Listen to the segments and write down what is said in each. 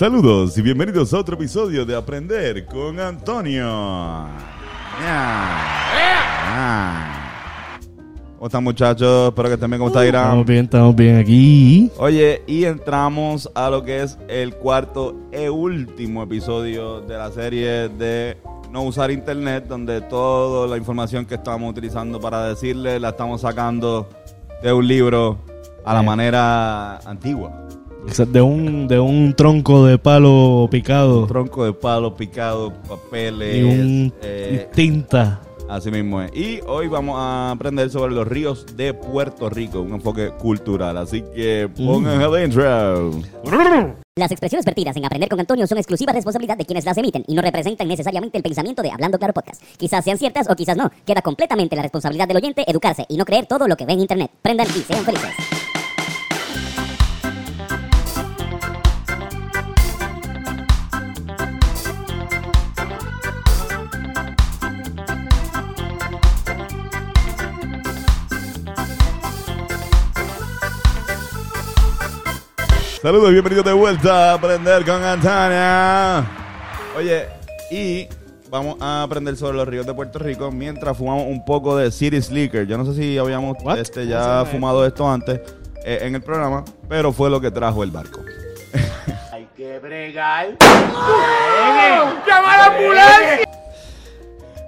Saludos y bienvenidos a otro episodio de Aprender con Antonio. Ya. Ah. ¿Cómo están muchachos? Espero que estén bien. ¿Cómo está Irán? Estamos bien, estamos bien aquí. Oye, y entramos a lo que es el cuarto e último episodio de la serie de no usar internet, donde toda la información que estamos utilizando para decirle la estamos sacando de un libro a la manera antigua. De un, de un tronco de palo picado Tronco de palo picado, papeles, y un eh, y tinta. Así mismo es. Y hoy vamos a aprender sobre los ríos de Puerto Rico, un enfoque cultural. Así que pongan el intro. Las expresiones vertidas en Aprender con Antonio son exclusiva responsabilidad de quienes las emiten y no representan necesariamente el pensamiento de Hablando Claro Podcast. Quizás sean ciertas o quizás no. Queda completamente la responsabilidad del oyente educarse y no creer todo lo que ve en Internet. Prendan y sean felices. Saludos, bienvenidos de vuelta a Aprender con Antonia. Oye, y vamos a aprender sobre los ríos de Puerto Rico mientras fumamos un poco de City Slicker. Yo no sé si habíamos What? este, ya fumado esto antes eh, en el programa, pero fue lo que trajo el barco. Hay que bregar.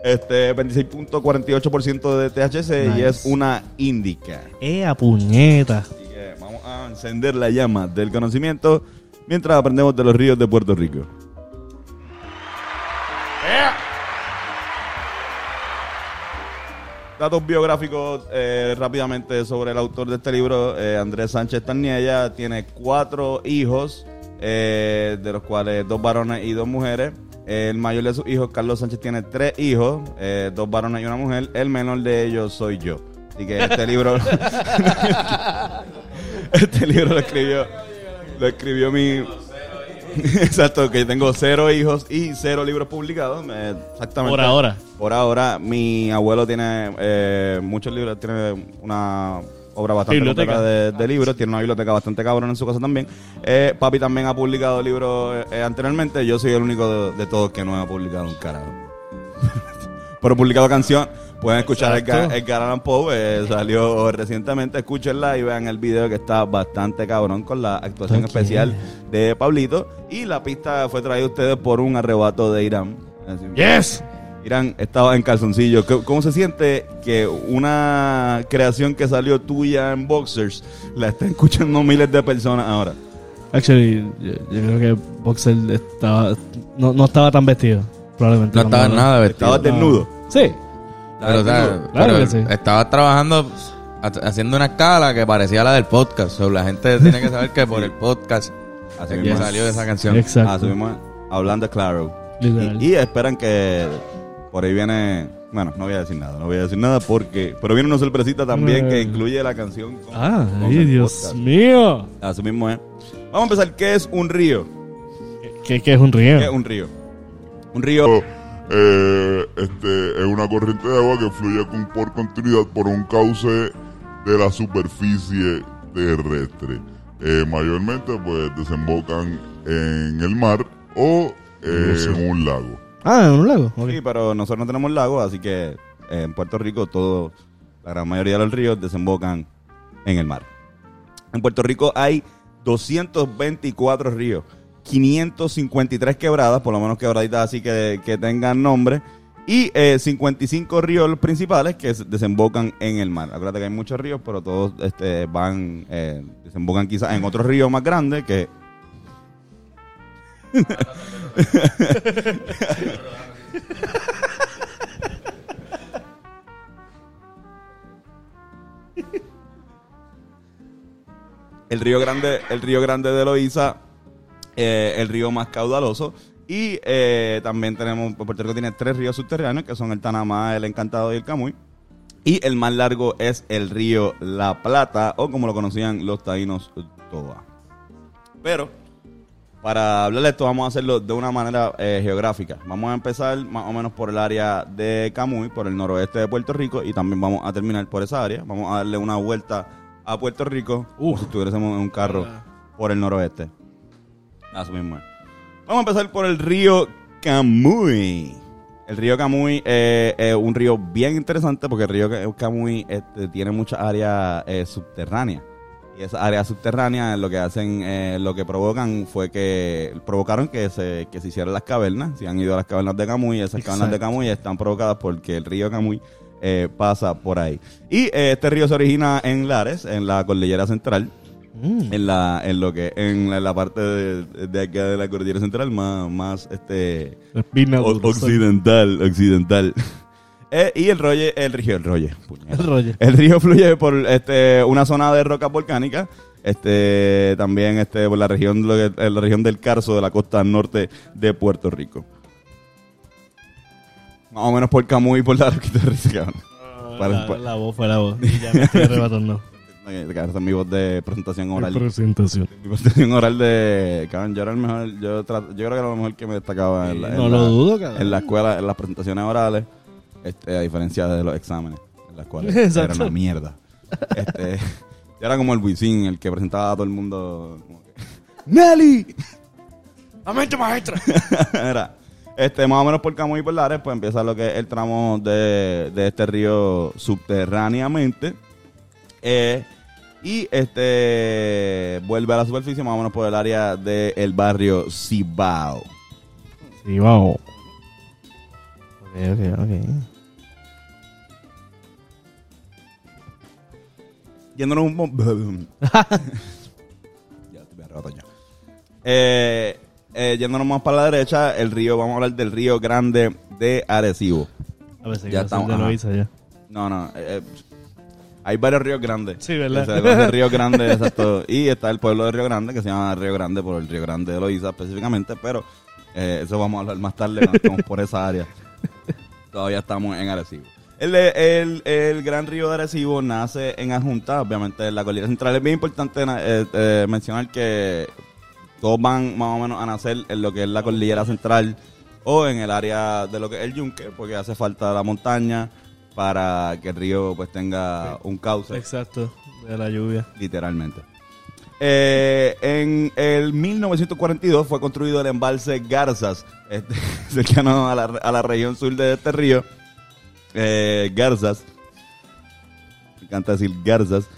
Este 26.48% de THC y es una indica. ¡Eh, a puñeta! Vamos a encender la llama del conocimiento mientras aprendemos de los ríos de Puerto Rico. Datos biográficos eh, rápidamente sobre el autor de este libro, eh, Andrés Sánchez Tarniella, tiene cuatro hijos, eh, de los cuales dos varones y dos mujeres. El mayor de sus hijos, Carlos Sánchez, tiene tres hijos, dos varones y una mujer. El menor de ellos soy yo. Así que este libro, este libro lo escribió, lo escribió mi, Exacto, que tengo cero hijos y cero libros publicados. Exactamente. Por ahora. Por ahora, mi abuelo tiene eh, muchos libros, tiene una obra bastante Biblioteca. de, de libros, tiene una biblioteca bastante cabrón en su casa también. Eh, papi también ha publicado libros eh, anteriormente, yo soy el único de, de todos que no ha publicado un carajo. Pero he publicado canción. Pueden escuchar Exacto. Edgar, Edgar Allan Poe, eh, salió recientemente. Escúchenla y vean el video que está bastante cabrón con la actuación especial de Pablito. Y la pista fue traída a ustedes por un arrebato de Irán. Así- ¡Yes! Irán estaba en calzoncillo. ¿Cómo- ¿Cómo se siente que una creación que salió tuya en Boxers la estén escuchando miles de personas ahora? Actually, yo, yo creo que Boxer estaba, no, no estaba tan vestido, probablemente. No estaba nada vestido. Estabas desnudo. Sí. Pero, o sea, desnudo. Claro pero que sí. Estaba trabajando, ha- haciendo una escala que parecía la del podcast. So, la gente tiene que saber que por el podcast Así que mismo es. salió esa canción. Exacto. Es. Hablando claro. Y, y esperan que por ahí viene. Bueno, no voy a decir nada, no voy a decir nada porque. Pero viene una sorpresita también que incluye la canción. con- Ah, con ay, Dios podcast. mío. Así mismo es. Vamos a empezar. ¿Qué es un río? ¿Qué, qué es un río? ¿Qué es un río? Un río. Eh, este, es una corriente de agua que fluye con- por continuidad por un cauce de la superficie terrestre. Eh, mayormente pues desembocan en el mar o eh, en un lago. Ah, en un lago. Sí, pero nosotros no tenemos lago, así que en Puerto Rico todo, la gran mayoría de los ríos desembocan en el mar. En Puerto Rico hay 224 ríos, 553 quebradas, por lo menos quebraditas así que, que tengan nombre, y eh, 55 ríos principales que se- desembocan en el mar. Acuérdate que hay muchos ríos, pero todos este, van, eh, desembocan quizás en otro río más grande que... El río Grande, el río Grande de Loíza, eh, el río más caudaloso. Y eh, también tenemos, Puerto Rico tiene tres ríos subterráneos, que son el Tanamá, el Encantado y el Camuy. Y el más largo es el río La Plata, o como lo conocían los taínos, Toba. Pero, para hablar de esto, vamos a hacerlo de una manera eh, geográfica. Vamos a empezar más o menos por el área de Camuy, por el noroeste de Puerto Rico, y también vamos a terminar por esa área. Vamos a darle una vuelta a Puerto Rico, como si estuviésemos en un carro por el noroeste. Así mismo. Vamos a empezar por el río Camuy. El río Camuy eh, es un río bien interesante porque el río Ca- Camuy este, tiene muchas áreas eh, subterráneas. Y esas áreas subterráneas lo que hacen, eh, lo que provocan fue que provocaron que se, que se hicieran las cavernas. Si han ido a las cavernas de Camuy, esas cavernas de Exacto. Camuy están provocadas porque el río Camuy eh, pasa por ahí. Y eh, este río se origina en Lares, en la cordillera central Mm. en la en lo que en la, la parte de, de acá de la cordillera central más más este o- occidental occidental Eh, y el rollo el río el rollo. El rollo. el río fluye por este una zona de rocas volcánicas este también este por la región lo que- en la región del Carso de la costa norte de Puerto Rico más o menos por Camuy y por la Roquita de Risa, cabrón. Para- La, para- la voz fue la voz. Y ya me estoy arrebatando. Eh, es mi voz de presentación oral Presentación. Mi presentación oral de. Cabrón, yo era el mejor. Yo, yo creo que era lo mejor que me destacaba en la, en No la- lo dudo, cabrón. En la escuela, en las presentaciones orales. Este, a diferencia de los exámenes. En la escuela. Exacto. Era una mierda. Este, yo era como el Wisin, el que presentaba a todo el mundo. Como que, ¡Nelly! ¡La mente maestra! Era. Este, más o menos por Camuy y por Lares, pues empieza lo que es el tramo de, de este río subterráneamente. Eh, y este vuelve a la superficie más o menos por el área del barrio Cibao. Wow. Ok, ok, ok. Yéndonos un ya estoy arrebatado ya. Eh, eh, yéndonos más para la derecha, el río, vamos a hablar del río Grande de Arecibo. A ver, si Ya estamos, de ya. No, no. eh, eh, hay varios ríos grandes. Sí, ¿verdad? Se conoce Río Grande, exacto. Y está el pueblo de Río Grande, que se llama Río Grande por el Río Grande de Loíza específicamente, pero eh, eso vamos a hablar más tarde cuando estemos por esa área. Todavía estamos en Arecibo. El, el, el gran río de Arecibo nace en Adjunta, obviamente en la cordillera central. Es bien importante eh, eh, mencionar que todos van más o menos a nacer en lo que es la cordillera central o en el área de lo que es el yunque, porque hace falta la montaña para que el río pues tenga un cauce, Exacto. De la lluvia. literalmente. Eh, en el 1942 fue construido el embalse Garzas, este, cercano a la, a la región sur de este río. Eh, Garzas. Me encanta decir Garzas.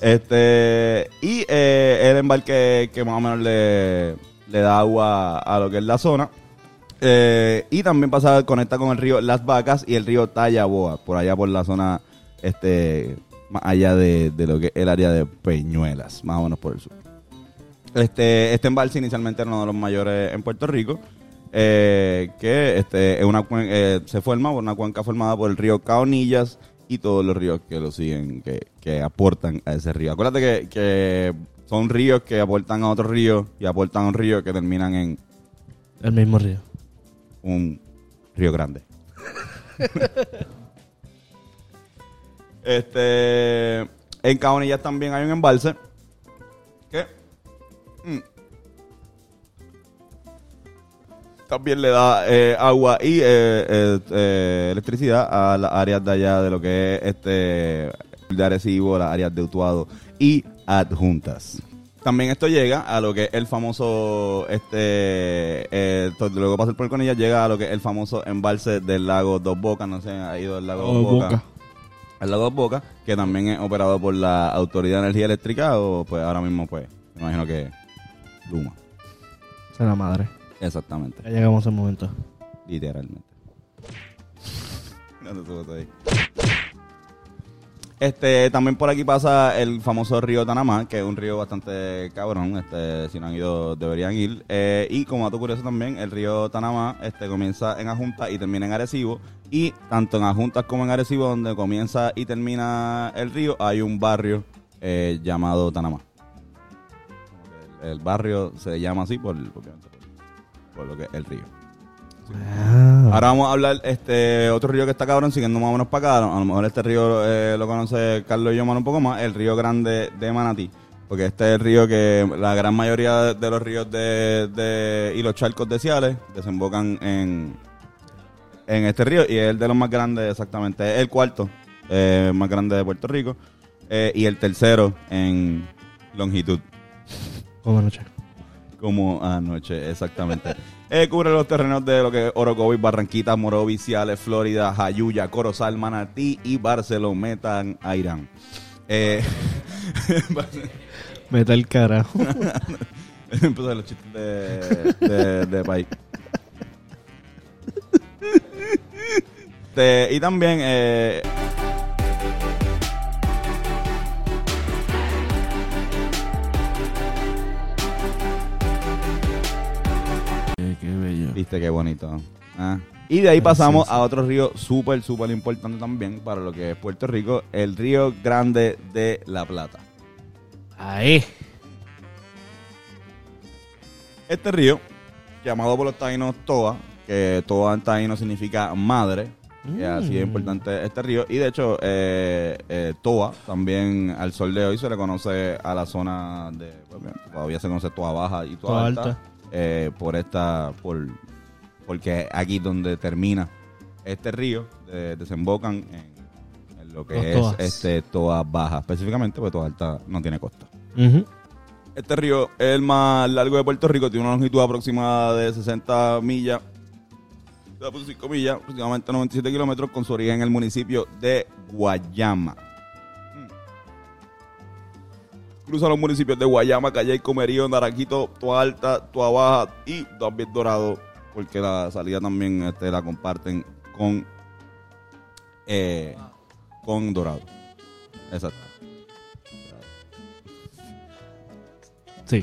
Este, y eh, el embarque que más o menos le, le da agua a lo que es la zona. Eh, y también pasa, conecta con el río Las Vacas y el río Tallaboa, por allá por la zona, este, más allá de, lo que es el área de Peñuelas, más o menos por el sur. Este, este embalse inicialmente era uno de los mayores en Puerto Rico, eh, que este, es una, eh, se forma por una cuenca formada por el río Caonillas y todos los ríos que lo siguen, que, que aportan a ese río. Acuérdate que, que son ríos que aportan a otro río y aportan a un río que terminan en El mismo río. Un río grande. este, en Caonillas también hay un embalse que mm, también le da eh, agua y eh, eh, eh, electricidad a las áreas de allá de lo que es este de Arecibo, las áreas de Utuado y adjuntas. También esto llega a lo que es el famoso, este, eh, luego pasa por el Conilla, llega a lo que es el famoso embalse del lago Dos Bocas, no sé, ha ido al lago Oh, Dos Bocas. Boca. Al lago Dos Bocas, que también es operado por la Autoridad de Energía Eléctrica, o pues ahora mismo, pues, me imagino que Luma. La madre. Exactamente, Ya llegamos al momento. literalmente. ¿Dónde estuvo eso ahí? Este, también por aquí pasa el famoso río Tanamá, que es un río bastante cabrón, este, si no han ido deberían ir. Eh, y como dato curioso también, el río Tanamá este, comienza en Ajunta y termina en Arecibo. Y tanto en Ajuntas como en Arecibo, donde comienza y termina el río, hay un barrio eh, llamado Tanamá. El, barrio se llama así por, por lo que es el río. Ah. Ahora vamos a hablar este otro río que está cabrón, siguiendo más o menos para acá. A lo mejor este río eh, lo conoce Carlos y yo más un poco más, el río grande de Manatí. Porque este es el río que la gran mayoría de los ríos de, de- y los charcos de Ciales desembocan en, en este río y es el de los más grandes exactamente. Es el cuarto eh, más grande de Puerto Rico eh, y el tercero en longitud. Buenas noches. Como anoche, exactamente. Eh, cubre los terrenos de lo que es Orocovis, Barranquitas, Morovis, Ciales, Florida, Jayuya, Corozal, Manatí y Barcelometan, a Irán. Eh, Meta el carajo. Empezó los chistes de, de, de país. Y también eh, Viste qué bonito. Ah. Y de ahí pasamos a otro río súper, súper importante también para lo que es Puerto Rico, el río Grande de la Plata. Ahí. Este río, llamado por los taínos Toa, que Toa en taíno significa madre, así es importante este río. Y de hecho, eh, eh, Toa también al sol de hoy se le conoce a la zona de, pues, bien, todavía se conoce Toa Baja y Toa, Toa Alta, Alta. eh, por esta, por, porque aquí donde termina este río, de- desembocan en, en lo que Los es Toas. este Toa Baja, específicamente porque Toa Alta no tiene costa. Este río es el más largo de Puerto Rico, tiene una longitud aproximada de 60 millas, 5 millas, aproximadamente 97 kilómetros, con su origen en el municipio de Guayama. Mm. Cruza los municipios de Guayama, Calle, Comerío, Naranjito, Toa Alta, Toa Baja y también Dorado, porque la salida también este, la comparten con, eh, con Dorado. Exacto. Sí.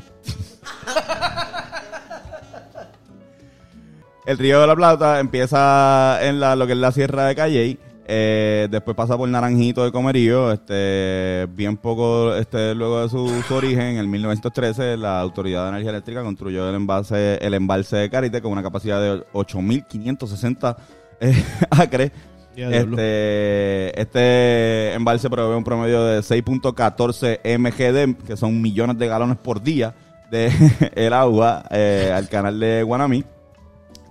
El río de la Plata empieza en la, lo que es la sierra de Calley. Eh, después pasa por Naranjito de Comerío. Este, bien poco este, luego de su, su origen, en 1913, la Autoridad de Energía Eléctrica construyó el embalse, el embalse de Carite con una capacidad de 8.560 eh, acres. Este, este embalse provee un promedio de 6.14 MGD, que son millones de galones por día de el agua eh, al canal de Guanamí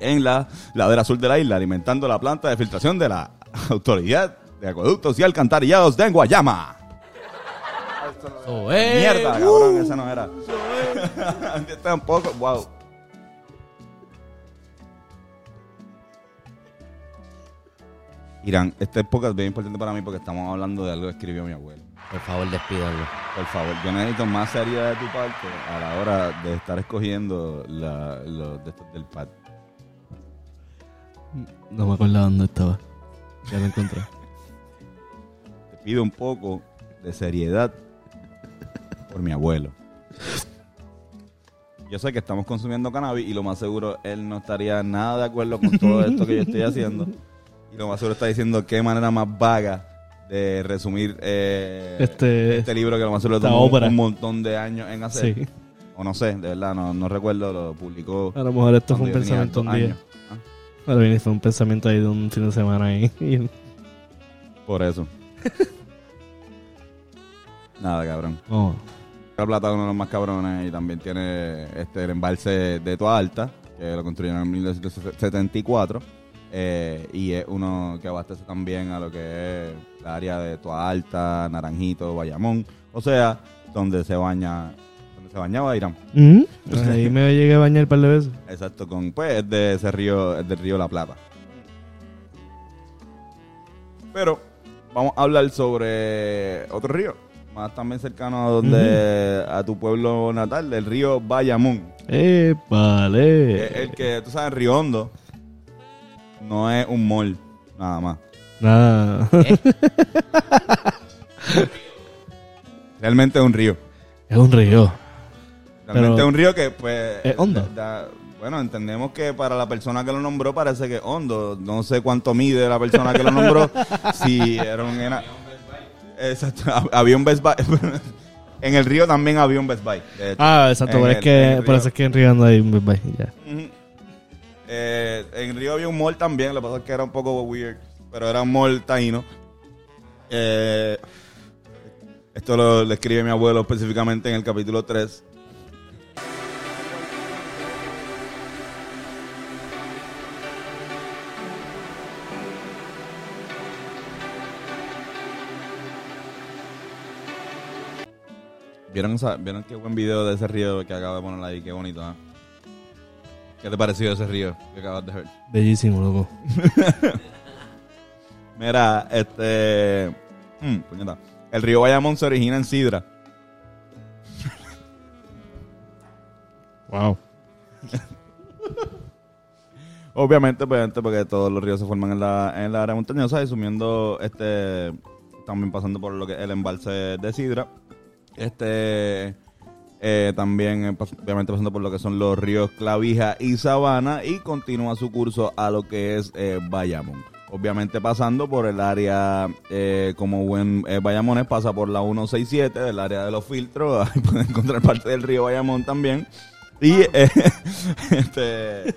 en la ladera sur de la isla, alimentando la planta de filtración de la Autoridad de Acueductos y Alcantarillados de Guayama. Eso es. Mierda, cabrón, esa no era. Tampoco, wow. Irán, esta época es bien importante para mí porque estamos hablando de algo que escribió mi abuelo. Por favor, despídanlo. Por favor, yo necesito más seriedad de tu parte a la hora de estar escogiendo la- los de estos del pad. No me acordaba dónde estaba. Ya lo encontré. Te pido un poco de seriedad por mi abuelo. Yo sé que estamos consumiendo cannabis y lo más seguro él no estaría nada de acuerdo con todo esto que yo estoy haciendo. Y lo más seguro está diciendo qué manera más vaga de resumir eh, Este- este libro que lo más seguro tomó un, montón de años en hacer. Sí. O no sé, de verdad, no, no recuerdo, lo publicó. A lo mejor esto fue un pensamiento un día. años. Ah, Ahora bien, fue un pensamiento ahí de un fin de semana ahí. Por eso. Nada, cabrón. oh. La Plata es uno de los más cabrones y también tiene este el embalse de Toa Alta, que lo construyeron en 1974. eh, y es uno que abastece también a lo que es la área de Toa Alta, Naranjito, Bayamón. O sea, donde se baña, se bañaba Irán. Ujú. Ahí me llegué a bañar un par de veces. Exacto, con, pues es de ese río, es del río La Plata. Pero vamos a hablar sobre otro río, más también cercano a donde a tu pueblo natal, el río Bayamón. Eh, vale. El que, tú sabes, Río Hondo no es un mall, nada más. Nada. Realmente es un río. es un río. Realmente Pero- es un río que, pues. ¿Es hondo? da- bueno, entendemos que para la persona que lo nombró parece que es hondo. No sé cuánto mide la persona que lo nombró. si era un. ena- Exacto. hab- Había un Best Buy. en el río también había un Best Buy. de hecho. Ah, exacto. Pero es el- que, es que en Río anda ahí un bye, ya. Ujú. Eh, en río había un mall también. Lo que pasa es que era un poco weird. Pero era un mall taíno. Eh, esto lo, lo escribe mi abuelo específicamente en el capítulo 3. ¿Vieron, esa- ¿Vieron qué buen video de ese río que acabo de poner ahí? Qué bonito, ¿ah? ¿Qué te pareció ese río que acabas de ver? Bellísimo, loco. Mira, este. mm, puñeta. El río Bayamón se origina en Sidra. Wow. Obviamente, pues, gente, porque todos los ríos se forman en la, en la área montañosa y sumiendo, este, también pasando por lo que es el embalse de Sidra. Este, eh, también, eh, obviamente, pasando por lo que son los ríos Clavija y Sabana y continúa su curso a lo que es eh, Bayamón. Obviamente pasando por el área, como buen Bayamones, pasa por la 167, del área de los filtros, ahí pueden encontrar parte del río Bayamón también. Y este,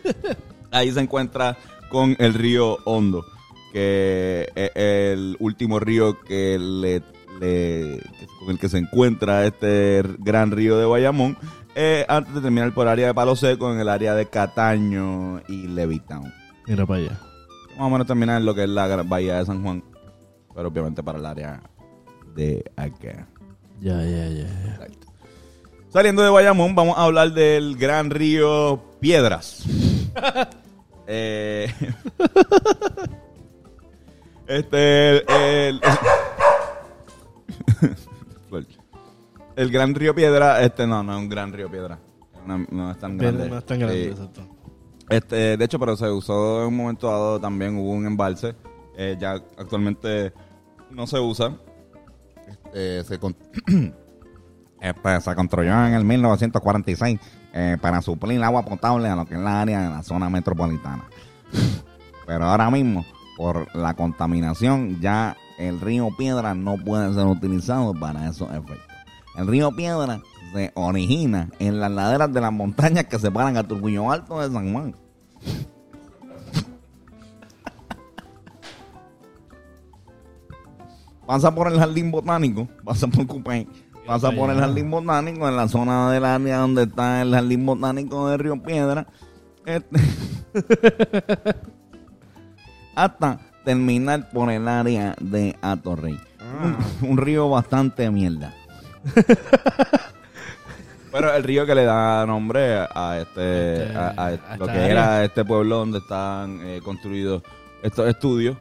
ahí se encuentra con el río Hondo, que es el último río que le, le- con el que se encuentra este gran río de Bayamón, eh, antes de terminar por área de Palo Seco, en el área de Cataño y Levittown. Mira para allá. Más o menos terminar en lo que es la bahía de San Juan, pero obviamente para el área de acá. Ya, ya, ya. ya. Saliendo de Bayamón, vamos a hablar del gran río Piedras. Eh, este, el, el- el gran río Piedra, este no, no es un gran río Piedra. No, no es tan grande. No es tan grande, Sí. exacto. Este, de hecho, pero se usó en un momento dado también, hubo un embalse. Eh, ya actualmente no se usa. Este, se, con- Este, se construyó en el 1946 eh, para suplir agua potable a lo que es la área de la zona metropolitana. Pero ahora mismo, por la contaminación, ya el río Piedra no puede ser utilizado para esos efectos. El río Piedra se origina en las laderas de las montañas que separan a Turbullo Alto de San Juan. Pasa por el jardín botánico, pasa por Cupé, pasa por el jardín botánico en la zona del área donde está el jardín botánico de Río Piedra. Este, hasta terminar por el área de Atorrey. Un, un río bastante mierda. Pero el río que le da nombre a este, Este, a, a a lo que área. era este pueblo donde están eh, construidos estos estudios,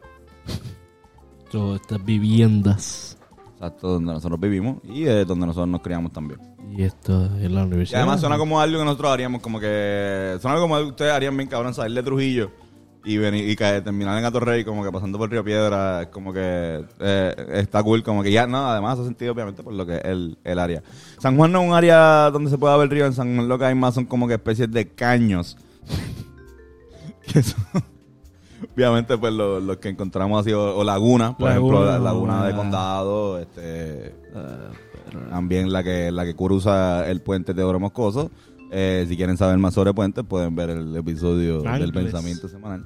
Todas estas viviendas. exacto, donde nosotros vivimos y eh, donde nosotros nos criamos también. Y esto es la Y universidad. además suena como algo que nosotros haríamos, como que suena como algo que ustedes harían bien cabrón salir de Trujillo y venir y caer, terminar en Atorrey como que pasando por Río Piedra, es como que eh, está cool, como que ya, no, además hace sentido obviamente por lo que es el, el área. San Juan no es un área donde se pueda ver río, en San Juan lo que hay más son como que especies de caños. que son, obviamente pues lo- los que encontramos así, o, o lagunas, por ejemplo, la Laguna. de condado, este... También la que la que cruza el puente de Oro Moscoso. Eh, si quieren saber más sobre puentes, pueden ver el episodio del pensamiento semanal.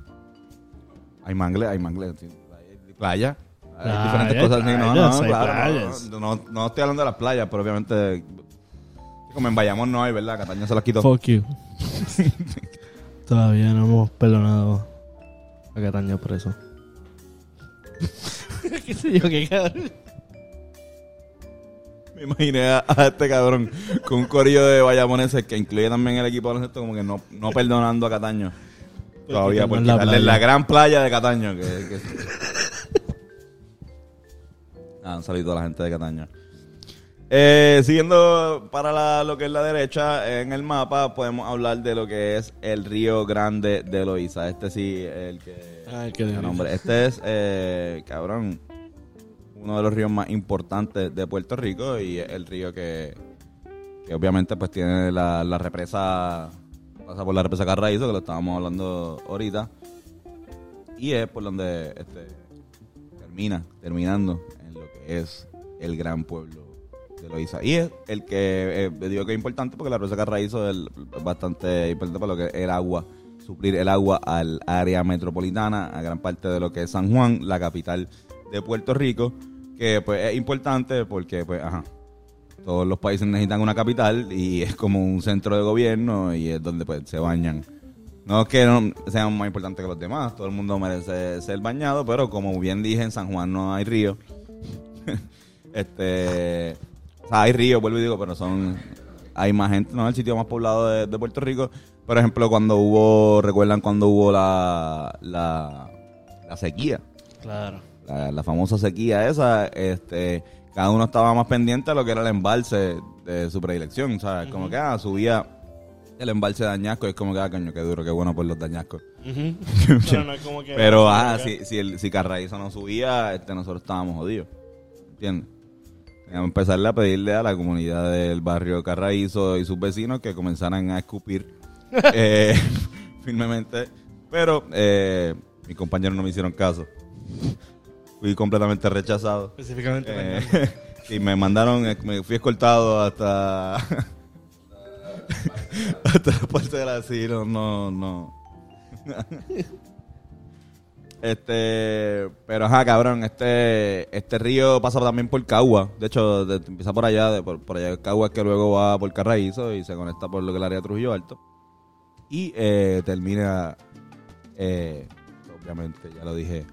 Hay mangles, hay mangles. Hay playa. Hay Playa, diferentes cosas. claro, no, no estoy hablando de las playas, pero obviamente. Como en Bayamón no hay, ¿verdad? Cataño se las quitó. Fuck you. Todavía no hemos perdonado a Cataño por eso. ¿Qué sé yo? ¿Qué cabrón? Me imaginé a, a este cabrón con un corillo de bayamoneses que incluye también el equipo de como que no, no perdonando a Cataño. Todavía por la gran playa de Cataño. Que, que- Ah, un saludo a la gente de Cataño. Eh, siguiendo para la- lo que es la derecha, en el mapa podemos hablar de lo que es el río Grande de Loíza. Este sí, el que... Ah, el que de nombre. Este es, eh, cabrón, uno de los ríos más importantes de Puerto Rico y el río que, obviamente pues tiene la, represa, pasa por la represa Carraízo, que lo estábamos hablando ahorita, y es por donde este, termina, terminando en lo que es el gran pueblo de Loíza. Y es el que eh, digo que es importante porque la represa Carraízo es bastante importante para lo que es el agua, suplir el agua al área metropolitana, a gran parte de lo que es San Juan, la capital de Puerto Rico, que pues es importante porque pues ajá, todos los países necesitan una capital y es como un centro de gobierno y es donde pues se bañan. No es que no sean más importantes que los demás, todo el mundo merece ser bañado, pero como bien dije, en San Juan no hay río. este hay ríos, vuelvo y digo, pero son. Hay más gente, no es el sitio más poblado de, Puerto Rico. Por ejemplo, cuando hubo. ¿Recuerdan cuando hubo la, la sequía? Claro. La, la famosa sequía esa, este, cada uno estaba más pendiente a lo que era el embalse de su predilección. O sea, como que ah, subía el embalse de Añasco y es como que, ah, coño, qué duro, qué bueno por los de Añasco. Pero no es como que. Pero, ah, si, si, el, si Carraízo no subía, este, nosotros estábamos jodidos. ¿Entiendes? Que empezarle a pedirle a la comunidad del barrio Carraízo y sus vecinos que comenzaran a escupir eh, firmemente. Pero eh, mis compañeros no me hicieron caso. Fui completamente rechazado. Específicamente. Eh, y me mandaron, eh, me fui escoltado hasta hasta la puerta del asilo. No, no. Este, pero ajá, cabrón, este, este río pasa también por Cagua. De hecho, de- empieza por allá, de- por, por allá de Cagua que luego va por Carraízo y se conecta por lo que es el área de Trujillo Alto. Y eh, termina, eh, obviamente, ya lo dije,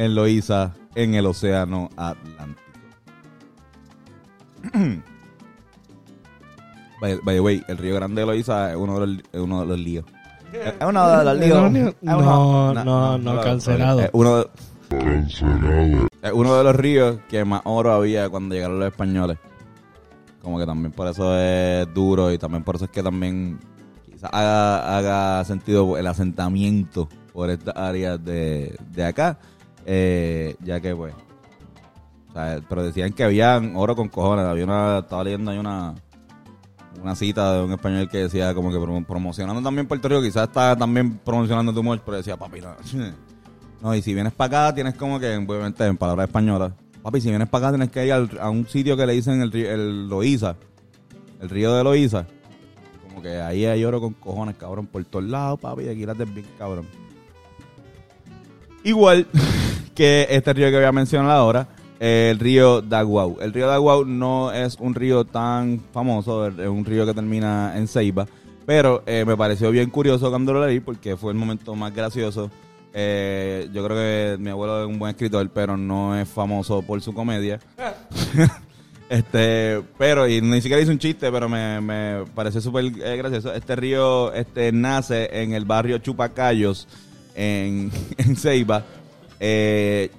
en Loíza, en el Océano Atlántico. by, by the way, el Río Grande de Loíza es uno de los, uno de los líos. Es uno de los líos. No, no, no, no, cancelado. Es uno, de- es uno de los ríos que más oro había cuando llegaron los españoles. Como que también por eso es duro y también por eso es que también quizás haga, haga sentido el asentamiento por estas áreas de, de acá. Eh, ya que pues... o sea, pero decían que habían oro con cojones. Había una, estaba leyendo ahí una, una cita de un español que decía como que promo- promocionando también Puerto Rico, quizás está también promocionando tu humor, pero decía, papi, no, no, y si vienes para acá tienes como que, obviamente en palabras españolas, papi, si vienes para acá tienes que ir al- a un sitio que le dicen el, el Loíza, el río de Loíza, como que ahí hay oro con cojones, cabrón, por todos lados, papi, y aquí la bien, cabrón. Igual que este río que voy a mencionar ahora, el río Daguau. El río Daguau no es un río tan famoso, es un río que termina en Ceiba, pero eh, me pareció bien curioso cuando lo leí porque fue el momento más gracioso. Eh, yo creo que mi abuelo es un buen escritor, pero no es famoso por su comedia. este, pero, y ni siquiera hice un chiste, pero me, me pareció súper eh, gracioso. Este río este, nace en el barrio Chupacayos, en, en Ceiba. Eh,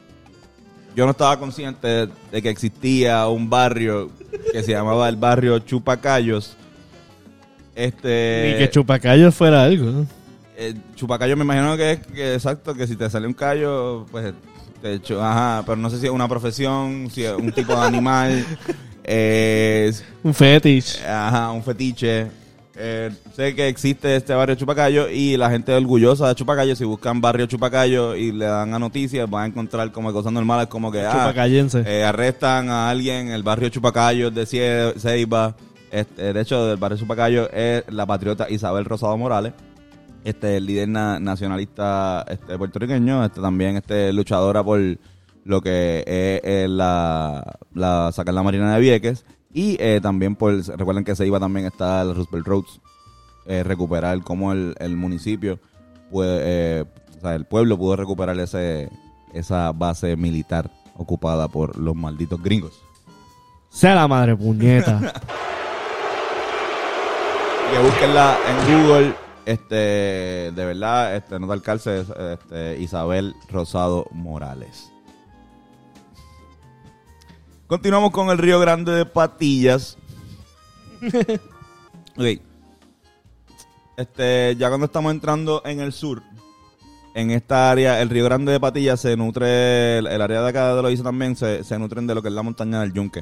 yo no estaba consciente de que existía un barrio que se llamaba el barrio Chupacayos. Este. Ni que chupacayos fuera algo. ¿no? Eh, chupacayo me imagino que es que, exacto, que si te sale un callo, pues te echo, ajá, pero no sé si es una profesión, si es un tipo de animal, eh, Un fetish. ajá, un fetiche. Eh, sé que existe este barrio Chupacayo y la gente orgullosa de Chupacayo, si buscan barrio Chupacayo y le dan a noticias, van a encontrar como cosas normales como que ah, eh, arrestan a alguien en el barrio Chupacayo de Cie- Ceiba. Este, de hecho, del barrio Chupacayo es la patriota Isabel Rosado Morales. Este, el líder na- nacionalista este, puertorriqueño, este, también este, luchadora por lo que es, es la, la sacar la Marina de Vieques. Y eh, también, por, recuerden que Ceiba también está el Roosevelt Roads. eh, recuperar cómo el, el municipio puede, eh, o sea, el pueblo pudo recuperar ese, esa base militar ocupada por los malditos gringos. Sea la madre puñeta. que búsquenla en Google. Este, de verdad, este, nota al cárcel, este, Isabel Rosado Morales. Continuamos con el Río Grande de Patillas. ok. Este, ya cuando estamos entrando en el sur, en esta área, el Río Grande de Patillas se nutre, el, el área de acá de Loíza también se, se nutren de lo que es la montaña del Yunque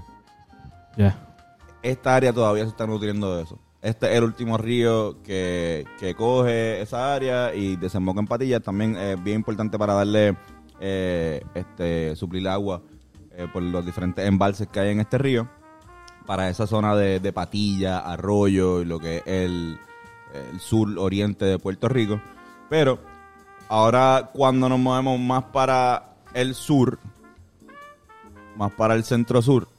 Ya. esta área todavía se está nutriendo de eso. Este es el último río que, que coge esa área y desemboca en Patillas. También es bien importante para darle, eh, este, suplir agua eh, por los diferentes embalses que hay en este río. Para esa zona de, de Patilla, Arroyo y lo que es el, sur oriente de Puerto Rico. Pero ahora cuando nos movemos más para el sur, más para el centro sur,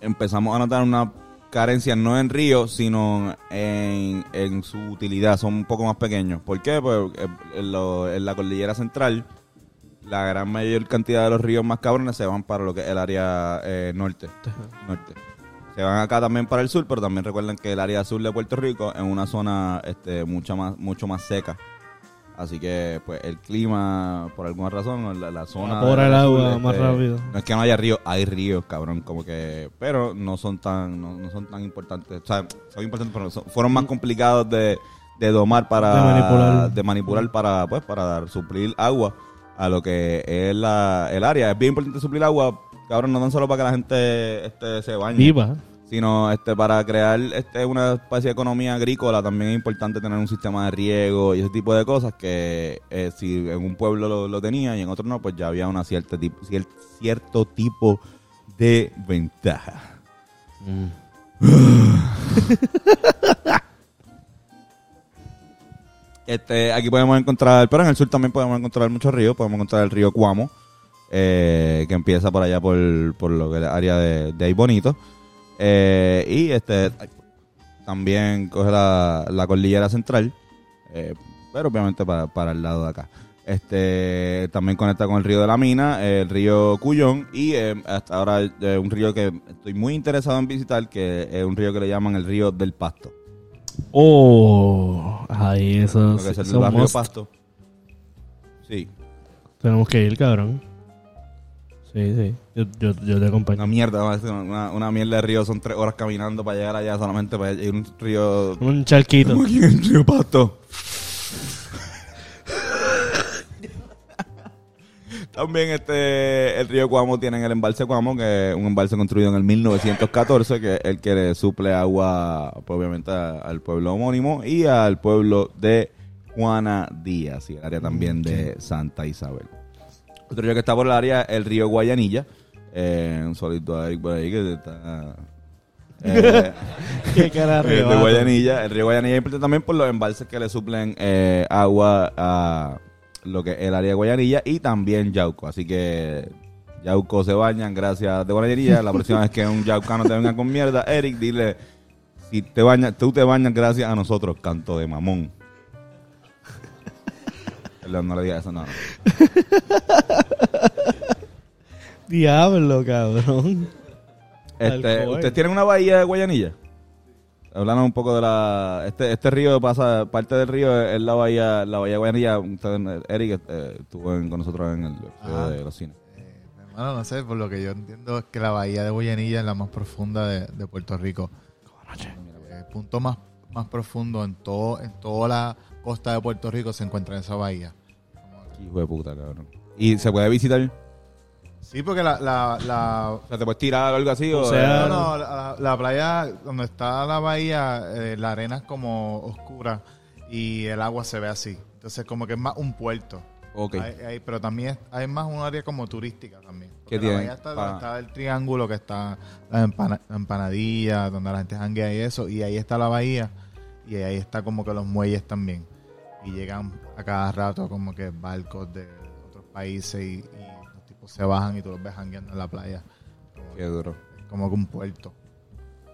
empezamos a notar una carencia no en río, sino en, en su utilidad. Son un poco más pequeños. ¿Por qué? Pues eh, en la cordillera central, la gran mayor cantidad de los ríos más cabrones se van para lo que es el área eh, norte. norte. se van acá también para el sur, pero también recuerden que el área sur de Puerto Rico es una zona este, mucho, más, mucho más seca. Así que, pues, el clima, por alguna razón, la, la zona... Del el agua más rápido. No es que no haya ríos, hay ríos, cabrón, como que... Pero no son tan, no, no son tan importantes. O sea, son importantes, pero son- fueron más complicados de, de domar para... De manipular. de manipular para, pues, para dar, suplir agua a lo que es la, el área. Es bien importante suplir agua, cabrón, no tan solo para que la gente este, se bañe Viva. sino este para crear este una especie de economía agrícola también es importante tener un sistema de riego y ese tipo de cosas que eh, si en un pueblo lo, lo tenía y en otro no pues ya había una cierta tipo, cier- cierto tipo de ventaja este aquí podemos encontrar pero en el sur también podemos encontrar muchos ríos podemos encontrar el río Cuamo eh, que empieza por allá por, por lo que es el área de, ahí bonito eh, y este también coge la, la cordillera central, eh, pero obviamente para, para el lado de acá. Este también conecta con el río de la Mina, el río Cuyón y hasta ahora un río que estoy muy interesado en visitar, que es un río que le llaman el río del Pasto. Oh, ahí eso. Lo que es el barrio must. Pasto. Sí, Tenemos que ir, cabrón. Sí, sí. Yo, yo, yo te acompaño. una mierda, una, una mierda de río, son tres horas caminando para llegar allá solamente para ir a un río Un charquito. Como aquí en el río Pasto. También este el río Cuamo tiene el embalse Cuamo, que es un embalse construido en el 1914, que es el que le suple agua, pues, obviamente, a- al pueblo homónimo y al pueblo de Juana Díaz y el área también de Santa Isabel. Otro río que está por el área el río Guayanilla, eh, un solito ahí por ahí que está... eh, Qué cara el Guayanilla. El río Guayanilla es importante también por los embalses que le suplen eh, agua a lo que es el área de Guayanilla y también Yauco. Así que Yauco se bañan gracias de Guayanilla. La próxima vez que un yaucano te venga con mierda, Eric, dile, si te bañas, tú te bañas gracias a nosotros, canto de mamón. Perdón, no le digas eso, no. Diablo, cabrón. Este. ¿Ustedes tienen una bahía de Guayanilla? Hablando un poco de la... Este, este río pasa... Parte del río es la bahía, la bahía de Guayanilla. Eric eh, estuvo en- con nosotros en el de los cines. Eh, hermano, no sé, por lo que yo entiendo es que la bahía de Guayanilla es la más profunda de, de Puerto Rico. El punto más, más profundo en todo en toda la costa de Puerto Rico se encuentra en esa bahía. Hijo de puta, cabrón. ¿Y se puede visitar? Sí, porque la, la, la, O sea, ¿te puedes tirar o algo así? O, O sea, no, no, la, la playa donde está la bahía, eh, la arena es como oscura y el agua se ve así. Entonces como que es más un puerto. Ok. Hay- hay- pero también es- hay más un área como turística también. ¿Qué tiene? La bahía está, donde está el triángulo que está la, empana- la empanadilla, donde la gente janguea y eso. Y ahí está la bahía y ahí está como que los muelles también. Y llegan a cada rato como que barcos de otros países y, y se bajan y tú los ves jangueando en la playa. Como, Qué duro. como que un puerto.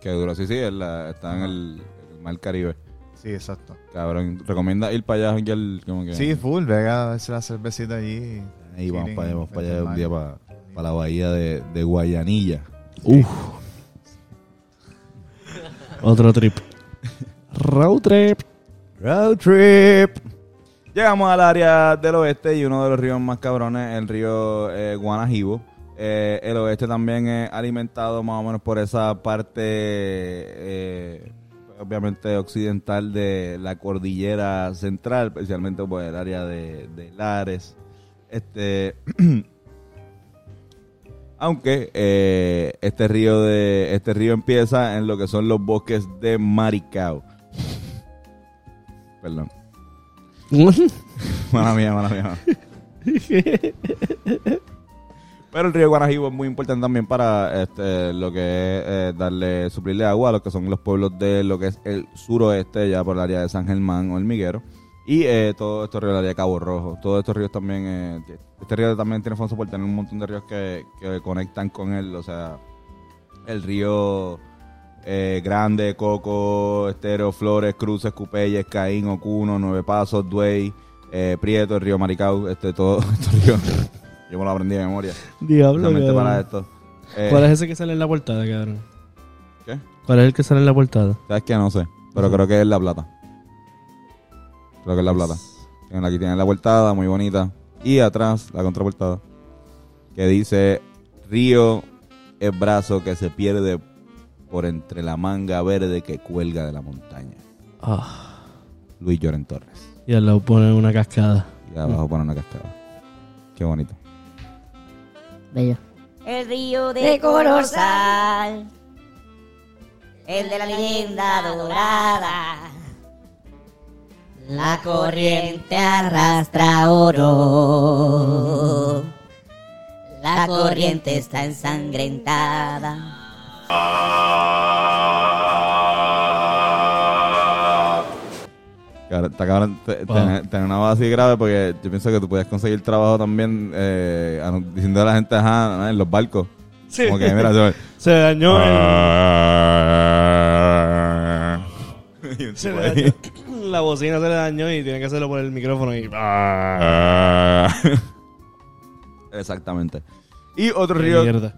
Qué duro. Sí, sí, es la- está en el, el Mar Caribe. Sí, exacto. Cabrón. ¿Recomienda ir para allá janguear? Como que... Sí, full, venga a darse la cervecita allí. Ahí vamos para allá, vamos para allá al un día para, para la bahía de, de Guayanilla. Uf. Otro trip. Road trip. Road trip. Llegamos al área del oeste y uno de los ríos más cabrones, el río eh, Guanajibo. Eh, el oeste también es alimentado más o menos por esa parte, eh, obviamente occidental de la cordillera central, especialmente por el área de, de Lares. Este, aunque este río de este río empieza en lo que son los bosques de Maricao. Perdón. Mala mía, mala mía. Pero el río Guanajibo es muy importante también para este, lo que es eh, darle, suplirle agua a lo que son los pueblos de lo que es el suroeste, ya por el área de San Germán o el Miguero. Y eh, todo estos ríos del área de Cabo Rojo. Todos estos ríos también, eh, este río también tiene famoso por tener un montón de ríos que, que conectan con él. O sea, el río eh, Grande, Coco, Estero, Flores, Cruces, Cupeyes, Caín, Ocuno, Nueve Pasos, Duey, eh, Prieto, el río Maricao, este, todo ríos. Yo me lo aprendí de memoria. Diablo. Para esto. Eh, ¿Cuál es ese que sale en la portada, cabrón? ¿Qué? ¿Cuál es el que sale en la portada? ¿Sabes qué? No sé. Pero creo que es La Plata. Creo que es La Plata. Aquí tienen la portada, muy bonita. Y atrás, la contraportada. Que dice: Río es brazo que se pierde por entre la manga verde que cuelga de la montaña. Ah. Luis Lloren Torres. Y al lado ponen una cascada. Y abajo pone una cascada. Qué bonito. Bello. El río de Corozal, el de la leyenda dorada. La corriente arrastra oro. La corriente está ensangrentada. Está cabrón te- una voz así grave porque yo pienso que tú puedes conseguir trabajo también eh, diciendo a la gente ajá, en los barcos. Sí. Como que mira, se- Se dañó. el- se le dañó. La bocina se le dañó y tiene que hacerlo por el micrófono. Y... Exactamente. Y otro río, Mierda.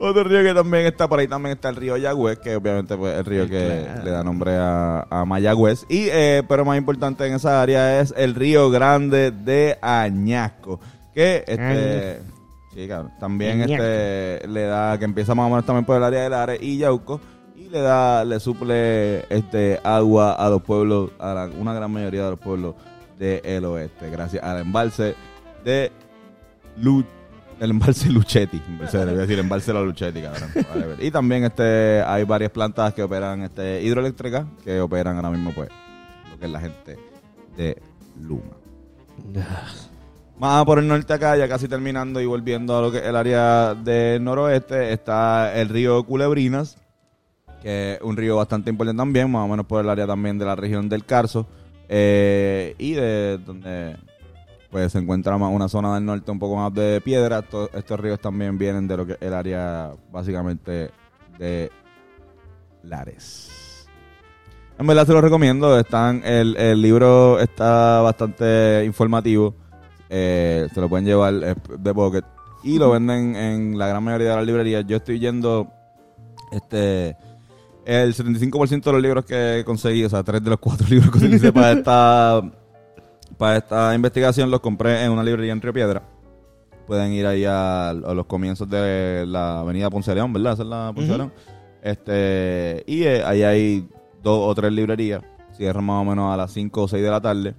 Otro río que también está por ahí también está el río Yagüez, que obviamente pues, el río que Claro. le da nombre a, a Mayagüez. Y eh, pero más importante en esa área es el río Grande de Añasco, que este sí, también este le da que empieza más o menos también por el área del Are y Yauco y le da le suple este agua a los pueblos a la- una gran mayoría de los pueblos del oeste gracias al embalse de Lu el embalse Luchetti, voy a decir embalse la Luchetti, cabrón. Y también este hay varias plantas que operan este hidroeléctricas que operan ahora mismo pues lo que es la gente de Luma. Más por el norte acá, ya casi terminando y volviendo a lo que es el área del noroeste, está el río Culebrinas, que es un río bastante importante también, más o menos por el área también de la región del Carso, eh, y de donde pues se encuentra más una zona del norte un poco más de piedra. To- estos ríos también vienen de lo que es el área básicamente de Lares. En verdad se lo recomiendo. Están, el, el libro está bastante informativo. Eh, se lo pueden llevar de pocket. Y lo venden en la gran mayoría de las librerías. Yo estoy yendo este el 75% de los libros que conseguí, o sea, tres de los cuatro libros que utilicé para esta para esta investigación los compré en una librería en Río Piedra. Pueden ir ahí a, a los comienzos de la avenida Ponce León, ¿verdad? Esa es la Ponce León. Este, y eh, ahí hay dos o tres librerías. Cierran más o menos a las 5 o 6 de la tarde.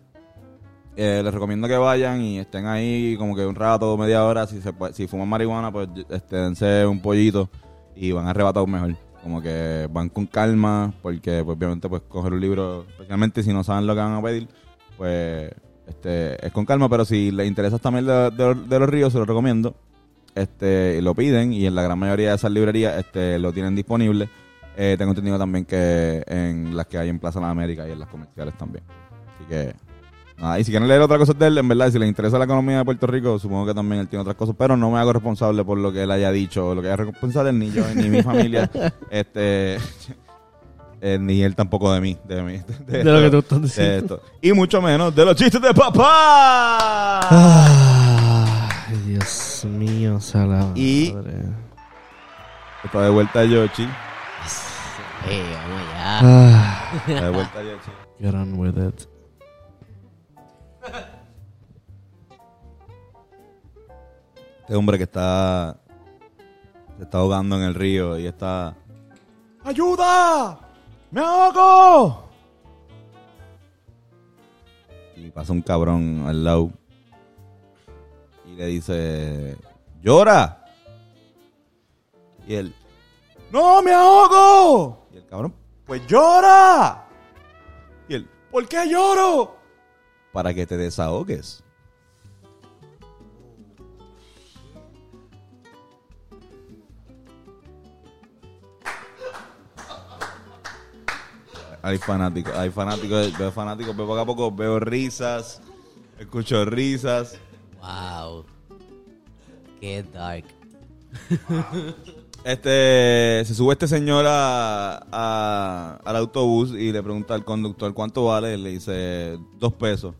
Eh, les recomiendo que vayan y estén ahí como que un rato, media hora. Si se si fuman marihuana, pues dense un pollito y van arrebatados mejor. Como que van con calma, porque pues, obviamente pues coger un libro, especialmente si no saben lo que van a pedir, pues este es con calma, pero si les interesa también de, de- de los ríos, se los recomiendo. Este, lo piden y en la gran mayoría de esas librerías este, lo tienen disponible. Eh, tengo entendido también que en las que hay en Plaza de la América y en las comerciales también. Así que, nada, y si quieren leer otra cosa de él, en verdad, si les interesa la economía de Puerto Rico, supongo que también él tiene otras cosas, pero no me hago responsable por lo que él haya dicho, o lo que haya responsable ni yo, ni mi familia, este, eh, ni él tampoco de mí, de mí. De lo que tú estás de diciendo. esto. Y mucho menos de los chistes de papá. Ay, Dios mío, salado. Y- Está de vuelta Yoshi. Eh, vamos allá. Ah, Está de vuelta Yoshi. get on with it. Este hombre que está. Se está ahogando en el río y está. ¡Ayuda! ¡Me ahogo! Y pasa un cabrón al lado. Y le dice. ¡Llora! Y él. ¡No, me ahogo! Y el cabrón. ¡Pues llora! Y él. ¿Por qué lloro? Para que te desahogues. Hay fanáticos, hay fanáticos, veo fanáticos, veo poco a poco, veo risas, escucho risas. Wow. Qué dark. Este, se sube este señor a, a- al autobús y le pregunta al conductor cuánto vale, le dice dos pesos.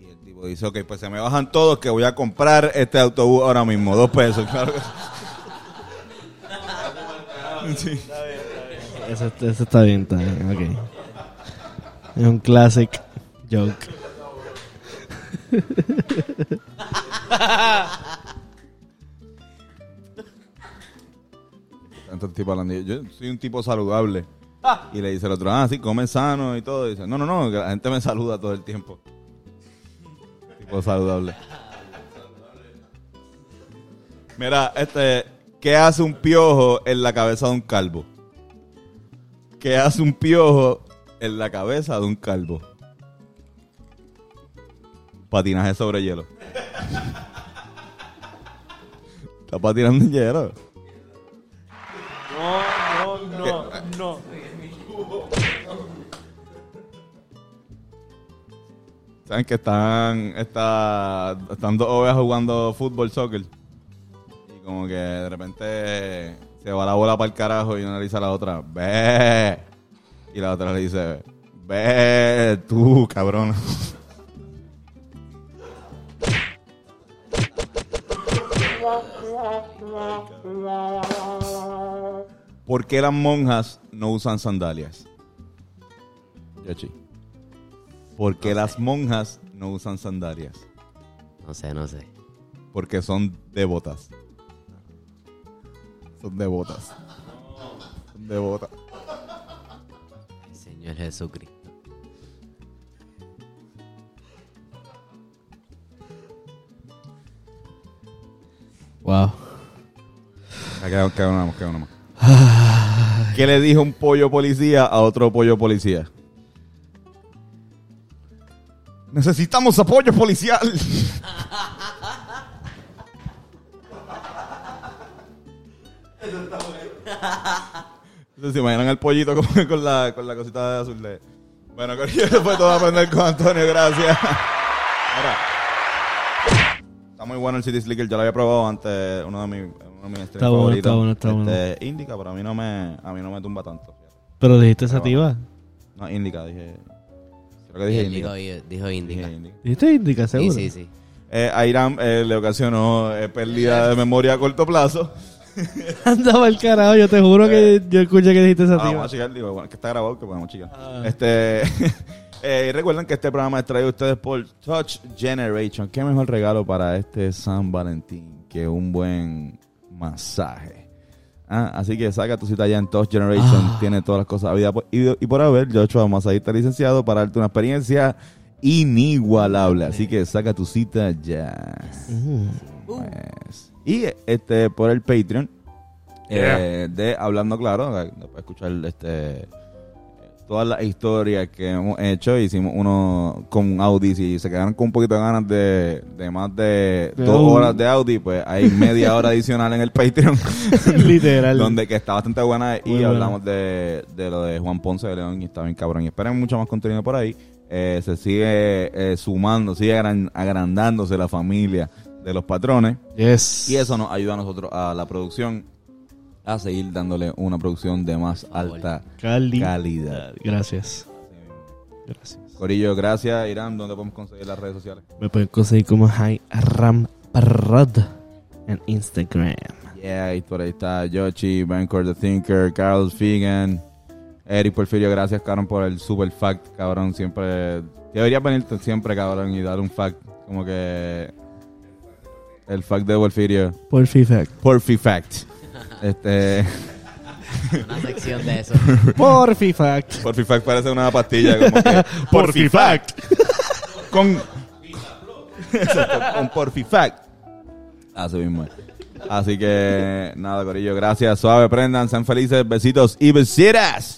Y el tipo dice, ok, pues se me bajan todos que voy a comprar este autobús ahora mismo, dos pesos, claro que sí. Ese está bien, está bien. Es un classic joke. Tanto tipo hablando, yo soy un tipo saludable. Y le dice el otro, ah, sí, come sano y todo. Dice, no, no, no, la gente me saluda todo el tiempo. Tipo saludable. Mira, este, ¿qué hace un piojo en la cabeza de un calvo? ¿Qué hace un piojo en la cabeza de un calvo? Patinaje sobre hielo. Está patinando en hielo. No, no, no, no. Saben que están, está, están dos ovejas jugando fútbol, soccer. Y como que de repente se va la bola para el carajo y una le dice a la otra, ve. Y la otra le dice, ve tú, cabrón. ¿Por qué las monjas no usan sandalias? Yoshi. ¿Por qué las monjas no usan sandalias? No sé, no sé. Porque son devotas. Son devotas. Son devotas. Señor Jesucristo. Wow. Ah, Queda, queda una más, queda una más. ¿Qué le dijo un pollo policía a otro pollo policía? Necesitamos apoyo policial. Entonces, ¿Se imaginan el pollito como con la, con la cosita de azul de... Bueno, Corillo, eso fue todo a aprender con Antonio, gracias. Ahora, está muy bueno el City Slicker, yo lo había probado antes, uno de mis, uno de mis Está bueno, favoritos. está bueno, está bueno. Este, Indica, pero a mí no me, a mí no me tumba tanto. Pero dijiste sativa. No, Indica, dije... Creo que dije Dijo, Indica. dijo Indica. Dije Indica. ¿Dijiste indica, Sí, seguro? sí, sí. Eh, a Irán eh, le ocasionó eh, pérdida de memoria a corto plazo. Andaba el carajo, yo te juro que yo escuché que dijiste Ah, sativa. vamos a digo, bueno, que está grabado, que podemos checar. Este, eh, recuerden que este programa es traído a ustedes por Touch Generation. ¿Qué mejor regalo para este San Valentín que un buen masaje? Ah, así que saca tu cita ya en Touch Generation. Tiene todas las cosas habidas por- y, y por haber. Joshua, masajista licenciado, para darte una experiencia inigualable. Así que saca tu cita ya. Pues, y este por el Patreon eh, de Hablando Claro, para escuchar este todas las historias que hemos hecho. Hicimos uno con Audi. Si se quedaron con un poquito de ganas de, de más de, De dos Audi. horas de Audi, pues hay media hora adicional en el Patreon. Literal. donde que está bastante buena y buena. hablamos de, de lo de Juan Ponce de León y está bien cabrón. Y esperen mucho más contenido por ahí. Eh, se sigue eh, sumando, sigue agran- agrandándose la familia de los patrones. Yes. Y eso nos ayuda a nosotros, a la producción, a seguir dándole una producción de más alta Cali. calidad. Gracias. Gracias. Corillo, gracias. Irán, ¿dónde podemos conseguir las redes sociales? Me pueden conseguir como High Ramparrod en Instagram. Yeah, y por ahí está Yoshi, Bancor the Thinker, Carlos Figan, Eric Porfirio, gracias, cabrón, por el super fact, cabrón. Siempre. Deberías venirte siempre, cabrón, y dar un fact. Como que. El fact de Porfirio. Por feedback. Porfi fact. Este. Una sección de eso. Por feedback. Porfi fact parece una pastilla, como que. Porfi fact. Con. Con Porfi fact. Así mismo. es. Así que, nada, Corillo, gracias. Suave, prendan, sean felices, besitos y besitas.